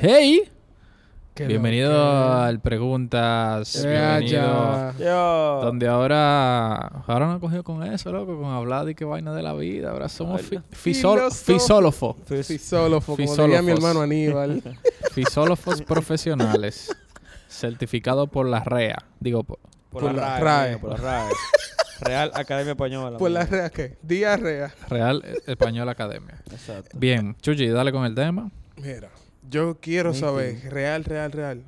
Hey, Qué bienvenido loco. al Preguntas. Bienvenido. Yo. Donde ahora, ahora nos cogido con eso, loco, con hablar de qué vaina de la vida. Ahora somos fi- fisol- Filósofo. fisólofos. Fisólofo, como Fisólofos. diría mi hermano Aníbal. Fisólogos profesionales. Certificado por la REA. Digo, por- Por, Por la, la RAE. RAE. coño, Por la RAE. Real Academia Española. Pues la rea, ¿qué? Diarrea. Real Español Academia. Exacto. Bien, Chuchi, dale con el tema. Mira, yo quiero Nítido. saber, real, real, real.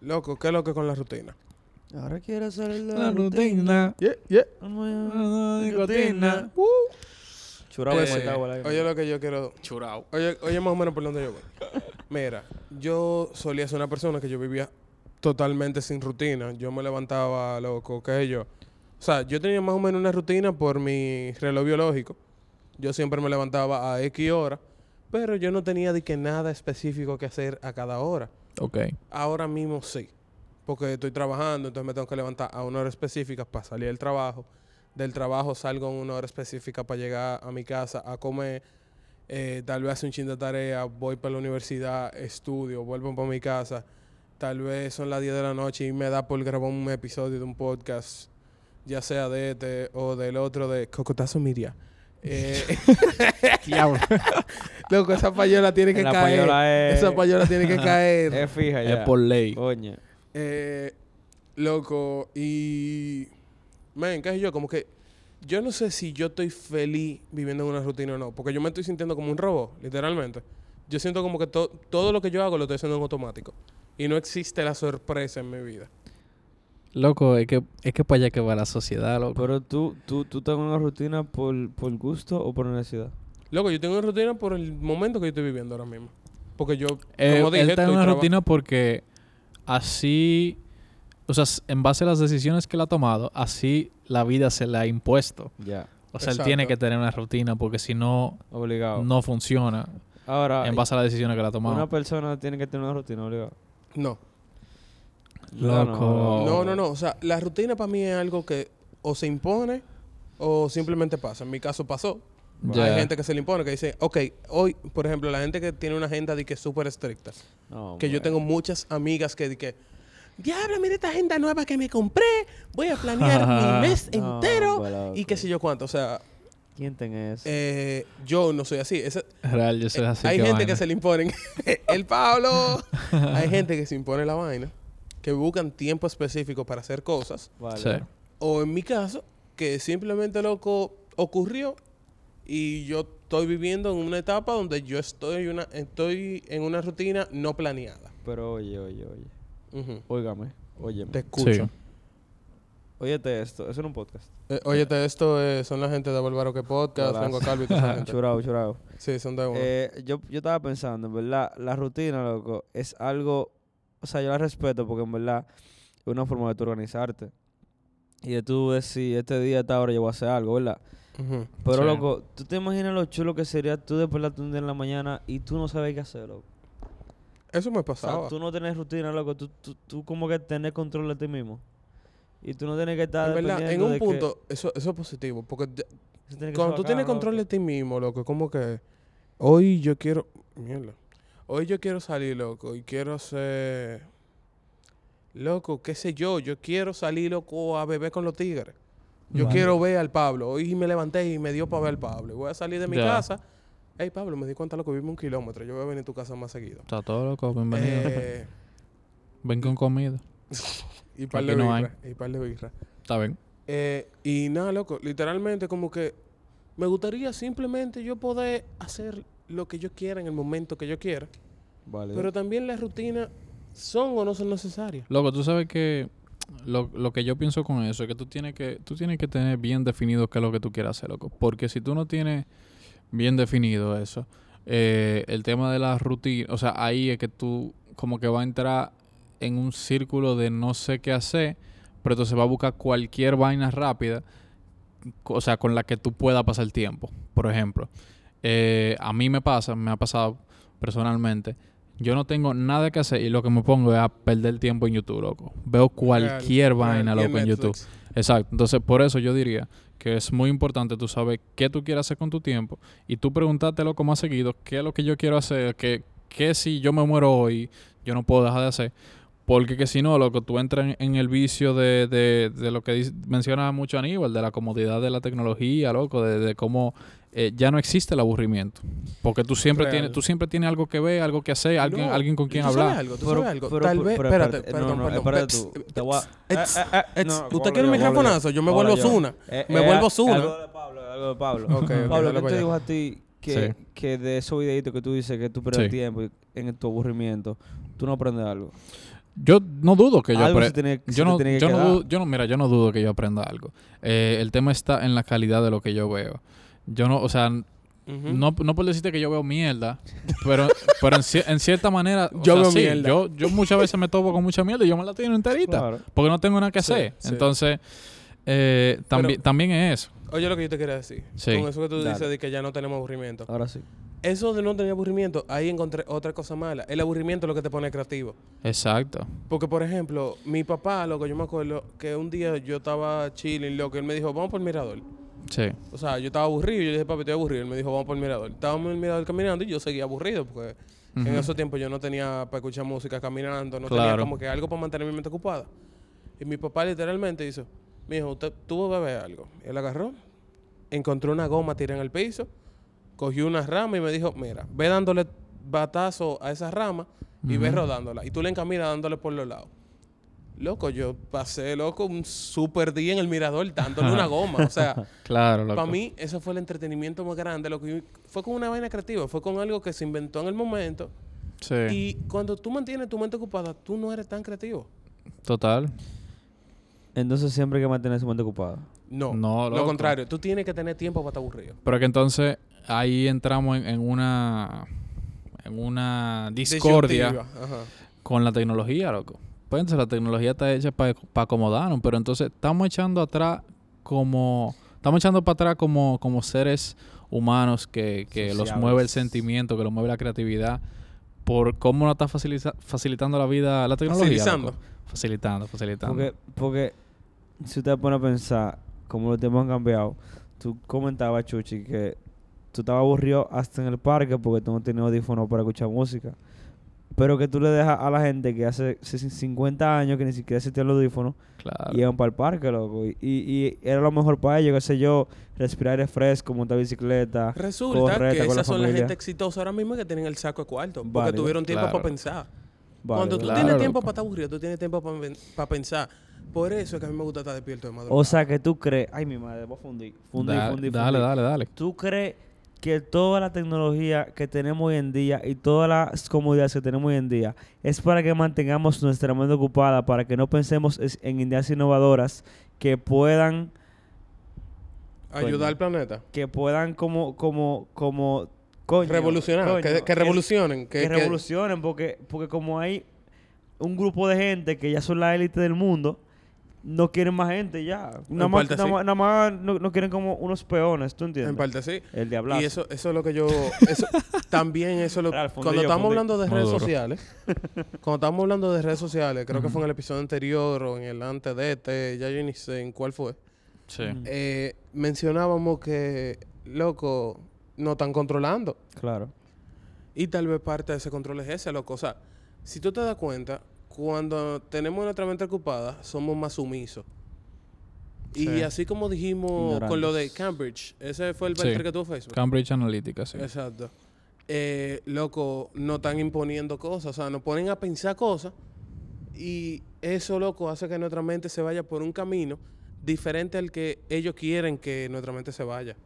Loco, ¿qué es lo que con la rutina? Ahora quiero hacer la, La rutina. Yeah, yeah. Uh. Churado Pues, como el agua al aire. oye, lo que yo quiero. Churao. Oye, oye, más o menos por donde yo voy. Mira, yo solía ser una persona que yo vivía totalmente sin rutina. Yo me levantaba, loco, qué sé yo. O sea, yo tenía más o menos una rutina por mi reloj biológico. Yo siempre me levantaba a X hora, pero yo no tenía de que nada específico que hacer a cada hora. Ok. Ahora mismo sí, porque estoy trabajando, entonces me tengo que levantar a una hora específica para salir del trabajo. Del trabajo salgo a una hora específica para llegar a mi casa a comer. Eh, tal vez hacer un chin de tarea, voy para la universidad, estudio, vuelvo para mi casa. Tal vez son las 10 de la noche y me da por grabar un episodio de un podcast, ya sea de este o del otro de Cocotazo Miria. Eh. loco, esa payola tiene que La caer. payola es- Esa payola tiene que caer. Es fija ya. es por ley. Coño. Eh, loco, y. Men, qué sé yo, como que. Yo no sé si yo estoy feliz viviendo en una rutina o no, porque yo me estoy sintiendo como un robot, literalmente. Yo siento como que to- todo lo que yo hago lo estoy haciendo en automático. Y no existe la sorpresa en mi vida. Loco, es que, es que para allá que va la sociedad, loco. Pero tú, tú, tú estás en una rutina por, por gusto o por necesidad. Loco, yo tengo una rutina por el momento que yo estoy viviendo ahora mismo. Porque yo, Eh, como dije, él está en estoy una traba- rutina porque así, o sea, en base a las decisiones que él ha tomado, así la vida se le ha impuesto. Ya. O sea, él tiene que tener una rutina porque si no, Obligado. no funciona Ahora, en base a las decisiones que él ha una tomado. persona tiene que tener una rutina obligado. No. Loco. No, No, no, no. O sea, la rutina para mí es algo que o se impone o simplemente pasa. En mi caso pasó. Hay gente que se le impone, que dice, ok, hoy, por ejemplo, la gente que tiene una agenda de que es súper estricta. Que yo tengo muchas amigas que, de que, diablo, mira esta agenda nueva que me compré. Voy a planear mi mes No, entero. Y qué sé yo cuánto. O sea, ¿Quién tiene eso? eh, yo no soy así. Ese- Real, yo soy eh, así hay que gente vaina. que se le imponen. El Pablo. hay gente que se impone la vaina. Que buscan tiempo específico para hacer cosas. Vale. Sí. O en mi caso, que simplemente loco ocurrió y yo estoy viviendo en una etapa donde yo estoy, una, estoy en una rutina no planeada. Pero oye, oye, oye. Ujú. Óigame. Óyeme. Te escucho. Sí. Óyete esto. Eso era un podcast. Eh, óyete, esto eh, son la gente de Bárbaro que Podcast. Lengua Calvo y toda esa gente. Churao, churao. Sí, son de uno. Eh, yo, yo estaba pensando, en verdad, la rutina, loco, es algo, o sea, yo la respeto porque en verdad es una forma de tú organizarte. Y de tú decir, este día, esta hora yo voy a hacer algo, ¿verdad? Pero, Sí. loco, ¿tú te imaginas lo chulo que sería tú despertarte un día en la mañana y tú no sabes qué hacer, loco? Eso me O sea, pasaba. tú no tienes rutina, loco, tú, tú, tú como que tenés control de ti mismo. Y tú no tienes que estar en verdad, en dependiendo un que- punto, eso, eso es positivo. Porque que cuando ser tú tienes control de ti mismo, loco, como que hoy yo quiero. Mierda. Hoy yo quiero salir, loco, y quiero hacer. Loco, qué sé yo, yo quiero salir, loco, a beber con los tigres. Yo Vale. quiero ver al Pablo. Hoy me levanté y me dio para ver al Pablo. Y voy a salir de mi Ya. casa. Hey, Pablo, me di cuenta, loco, vive un kilómetro. Yo voy a venir a tu casa más seguido. Está todo loco, bienvenido. Eh, Ven con comida. y par de no hay. birra. Y par de birra. Está bien. Eh, y nada, loco, literalmente como que me gustaría simplemente yo poder hacer lo que yo quiera en el momento que yo quiera. Vale. Pero también las rutinas son o no son necesarias. Loco, tú sabes que lo, lo que yo pienso con eso es que tú tienes que tú tienes que tener bien definido qué es lo que tú quieres hacer, loco. Porque si tú no tienes bien definido eso, eh, el tema de la rutina, o sea, ahí es que tú como que va a entrar en un círculo de no sé qué hacer, pero entonces va a buscar cualquier vaina rápida, o sea, con la que tú puedas pasar el tiempo. Por ejemplo, eh, a mí me pasa, me ha pasado personalmente, yo no tengo nada que hacer y lo que me pongo es a perder tiempo en YouTube, loco. Veo cualquier Real, vaina, real. Loco, en YouTube. Exacto. Entonces, por eso yo diría que es muy importante tú saber qué tú quieres hacer con tu tiempo y tú preguntártelo como ha seguido, qué es lo que yo quiero hacer, qué, que si yo me muero hoy, yo no puedo dejar de hacer. Porque que si no, loco, tú entras en, en el vicio de, de, de lo que dice- menciona mucho Aníbal, de la comodidad de la tecnología, loco, de, de cómo eh, ya no existe el aburrimiento. Porque tú siempre Real. tienes, tú siempre tienes algo que ver, algo que hacer, alguien, No, alguien con ¿y quien tú sabes hablar. algo? ¿Tú Pero- sabes algo? pero- Tal vez... Espérate, espérate, perdón, no, no, perdón. espérate tú, te voy a- eh, eh, eh, ¿Usted quiere un yo, hablo microfonazo? Yo me vuelvo. Zuna. Me vuelvo Zuna. Algo de Pablo, algo de Pablo. Pablo, ¿qué te dijo a ti que, Sí. que de esos videitos que tú dices que tú pierdes Sí. tiempo y- en tu aburrimiento, tú no aprendes algo? Yo no dudo que yo algo apre- se tiene, se yo no, tiene que yo no yo mira, yo no dudo que yo aprenda algo. Eh, el tema está en la calidad de lo que yo veo. Yo no, o sea, no, no por decirte que yo veo mierda, pero, pero en, en cierta manera, o Yo sea, veo sí, mierda. Yo, yo muchas veces me topo con mucha mierda y yo me la tengo enterita, Claro. porque no tengo nada que Sí, hacer. sí. Entonces, eh, también, también es eso. Oye, lo que yo te quería decir. Sí. Con eso que tú Dale. dices de que ya no tenemos aburrimiento. Ahora sí. Eso de no tener aburrimiento, ahí encontré otra cosa mala. El aburrimiento es lo que te pone creativo. Exacto. Porque, por ejemplo, mi papá, loco, yo me acuerdo que un día yo estaba chilling, loco, y él me dijo, vamos por el mirador. Sí. O sea, yo estaba aburrido, yo le dije, papi, estoy aburrido. Él me dijo, vamos por el mirador. Estábamos en el mirador caminando y yo seguía aburrido porque en esos tiempos yo no tenía para escuchar música caminando, no Claro. tenía como que algo para mantener mi mente ocupada. Y mi papá literalmente dice, mi hijo, usted tuvo que beber algo. Y él agarró, encontró una goma tirada en el piso, cogió una rama y me dijo, mira, ve dándole batazo a esa rama y ve Ujú. rodándola. Y tú le encaminas dándole por los lados. Loco, yo pasé, loco, un super día en el mirador dándole una goma. O sea, Claro, para mí, ese fue el entretenimiento más grande. Lo que fue con una vaina creativa, fue con algo que se inventó en el momento. Sí. Y cuando tú mantienes tu mente ocupada, tú no eres tan creativo. Total. Entonces siempre hay que mantener su mente ocupada. No, No, lo contrario. Tú tienes que tener tiempo para estar aburrido. Pero que entonces ahí entramos en, en una en una discordia con la tecnología, loco. Pues entonces la tecnología está hecha para acomodarnos, pero entonces estamos echando atrás como estamos echando para atrás como, como seres humanos que, que los mueve el sentimiento, que los mueve la creatividad por cómo nos está facilita- facilitando la vida la tecnología. Facilizando. loco. Facilitando, facilitando. Porque, porque si usted pone a pensar cómo los tiempos han cambiado, tú comentabas, Chuchi, que tú estabas aburrido hasta en el parque porque tú no tienes audífonos para escuchar música. Pero que tú le dejas a la gente que hace 50 años que ni siquiera se tiene el audífono claro. y iban para el parque, loco. Y, y, y era lo mejor para ellos, qué sé yo, respirar aire fresco, montar bicicleta. Resulta que la esas son la familia. gente exitosa ahora mismo que tienen el saco de cuarto. Porque Válido. tuvieron tiempo Claro. para pensar. Cuando tú. Claro, tienes tiempo loco. para estar aburrido, tú tienes tiempo para pensar. Por eso es que a mí me gusta estar despierto de madrugada. O sea, que tú crees... Ay, mi madre, voy a fundir. Fundir, Da- fundir, dale, fundir. dale, dale. ¿Tú crees que toda la tecnología que tenemos hoy en día y todas las comodidades que tenemos hoy en día es para que mantengamos nuestra mente ocupada, para que no pensemos en ideas innovadoras que puedan, Ayudar coño. al planeta. que puedan como, como, como, coño, revolucionar. coño, que, revolucionen. que, Que, que- revolucionen, porque, porque como hay un grupo de gente que ya son la élite del mundo, no quieren más gente ya. Nada más, parte nada sí. más, nada más no, no quieren como unos peones, ¿tú entiendes? en parte sí. El diablazo. Y eso, eso es lo que yo... Eso, también eso es lo... Claro, fundí cuando estamos hablando de redes duro. sociales, cuando estamos hablando de redes sociales, creo que fue en el episodio anterior o en el antes de este, ya yo ni sé en cuál fue, Sí. Eh, mencionábamos que, loco, no están controlando. Claro. Y tal vez parte de ese control es ese, loco. O sea, si tú te das cuenta, cuando tenemos nuestra mente ocupada, somos más sumisos. Y Sí. así como dijimos con lo de. Cambridge, ese fue el Sí. perfil que tuvo Facebook. Cambridge Analytica, sí. Exacto. Eh, loco, no están imponiendo cosas, o sea, nos ponen a pensar cosas y eso, loco, hace que nuestra mente se vaya por un camino diferente al que ellos quieren que nuestra mente se vaya.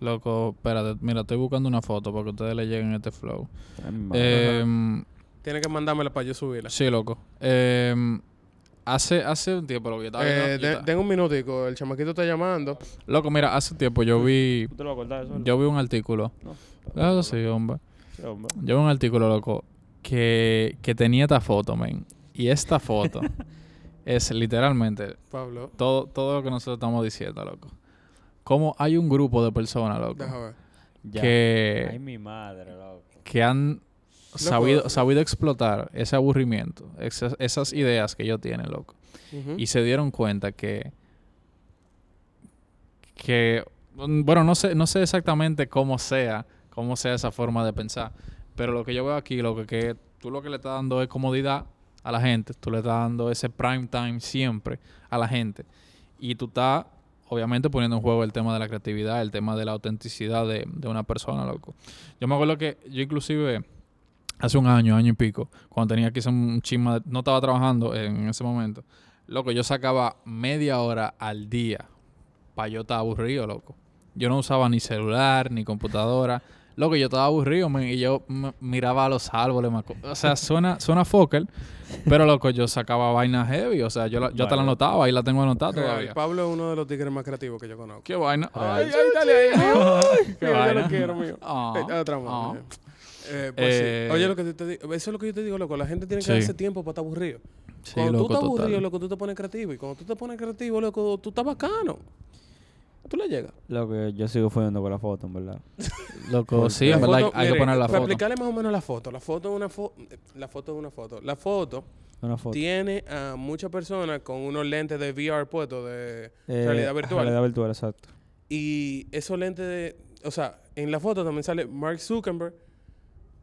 Loco, espérate, mira, estoy buscando una foto para que ustedes le lleguen este flow. Em, Tienes que mandármela para yo subirla. sí, loco. Em, hace, hace un tiempo, lo que yo estaba viendo- Eh, yo de- un minutico, el chamaquito está llamando. Loco, mira, hace tiempo yo vi, ¿Tú te lo vas a cortar eso? yo vi un artículo. No. Eso sí, hombre. Sí, hombre. Yo vi un artículo, loco, que, que tenía esta foto, men. Y esta foto es literalmente Pablo, todo, todo lo que nosotros estamos diciendo, loco. Como hay un grupo de personas, loco, déjame ver. Ya. que, Ay, mi madre, loco. que han sabido, sabido explotar ese aburrimiento, esas, esas ideas que ellos tienen, loco. Y se dieron cuenta que, que, bueno, no sé, no sé exactamente cómo sea, cómo sea esa forma de pensar, Pero lo que yo veo aquí, lo que, que tú lo que le estás dando es comodidad a la gente. Tú le estás dando ese prime time siempre a la gente. Y tú estás, obviamente, poniendo en juego el tema de la creatividad, el tema de la autenticidad de, de una persona, loco. Yo me acuerdo que yo inclusive hace un año, año y pico, cuando tenía que hacer un chisma, no estaba trabajando en ese momento, loco, yo sacaba media hora al día para yo estar aburrido, loco. Yo no usaba ni celular, ni computadora. Loco, yo estaba aburrido men, y yo miraba a los árboles. O sea, suena, suena focal, pero loco, yo sacaba vainas heavy. O sea, yo, la- yo te la Vaya. anotaba, ahí la tengo anotada Real. todavía. Pablo es uno de los tigres más creativos que yo conozco. ¿Qué vaina? Ay, ay, dale ahí, mío. Qué yo vaina. lo quiero, mío. Ah, Eh, otra más. ah. Eh, pues Eh, sí. Oye, lo que te digo, eso es lo que yo te digo, loco. La gente tiene que Sí. darse tiempo para estar aburrido. Sí, cuando loco, tú estás total. aburrido, loco, tú te pones creativo. Y cuando tú te pones creativo, loco, tú estás bacano. Tú le llegas. Lo que yo sigo fuyendo con la foto, en verdad. Loco, sí, en verdad hay- que poner la Para foto. explicarle más o menos la foto. La foto es una foto. La foto es una foto. La foto Una foto. tiene a muchas personas con unos lentes de VR puestos de Eh, realidad virtual. Realidad virtual, exacto. Y esos lentes de. O sea, en la foto también sale Mark Zuckerberg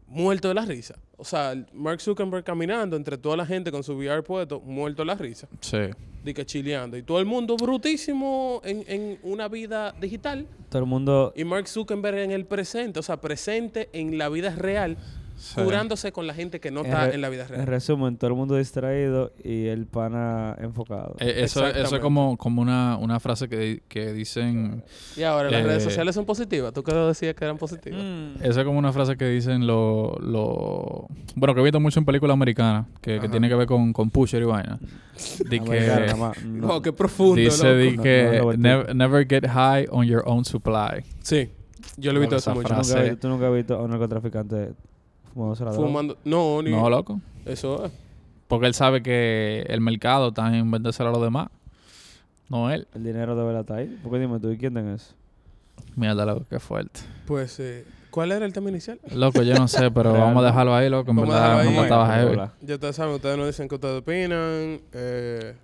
muerto de la risa. O sea, Mark Zuckerberg caminando entre toda la gente con su VR puesto, muerto de la risa. Sí. De que chileando. Y todo el mundo brutísimo en, en una vida digital. Todo el mundo... Y Mark Zuckerberg en el presente, o sea, presente en la vida real, sí. curándose con la gente que no En está en la vida En real. resumen, todo el mundo distraído y el pana enfocado. Eh, eso, eso es como, como una, una frase que, di- que dicen... Y ahora, las Eh, redes sociales son positivas. Tú que decías que eran positivas. Mm. Eso es como una frase que dicen lo, lo... Bueno, que he visto mucho en películas americanas, que, que tiene que ver con, con pusher y vaina. De que... No. Oh, qué profundo, Dice loco. de No, que no, no, no, nev- never get high on your own supply. Sí, yo lo he visto Esa eso mucho. ¿Tú nunca, frase. has- tú nunca has visto a un narcotraficante fumándose la droga? Fumando. No, ni. No, loco. Eso es. Porque él sabe que el mercado está en vendérselo a los demás. No él. El dinero de verdad está ahí. Porque dime tú, ¿y quién tiene eso? Mierda, loco, qué fuerte. Pues, eh, ¿cuál era el tema inicial? Loco, yo no sé, pero vamos a dejarlo ahí, loco. En Vamos a verdad, dejarlo no estaba heavy. Ya ustedes saben, ustedes nos dicen qué ustedes opinan. Eh...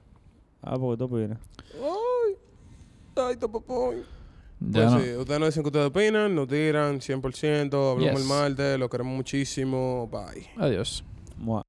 Ah, porque tú opinas. Ay, ay, topopoy. Ya Pues no. sí, ustedes nos dicen qué ustedes opinan, nos tiran 100%, hablamos Yes. el martes, lo queremos muchísimo. Bye. Adiós. Mua.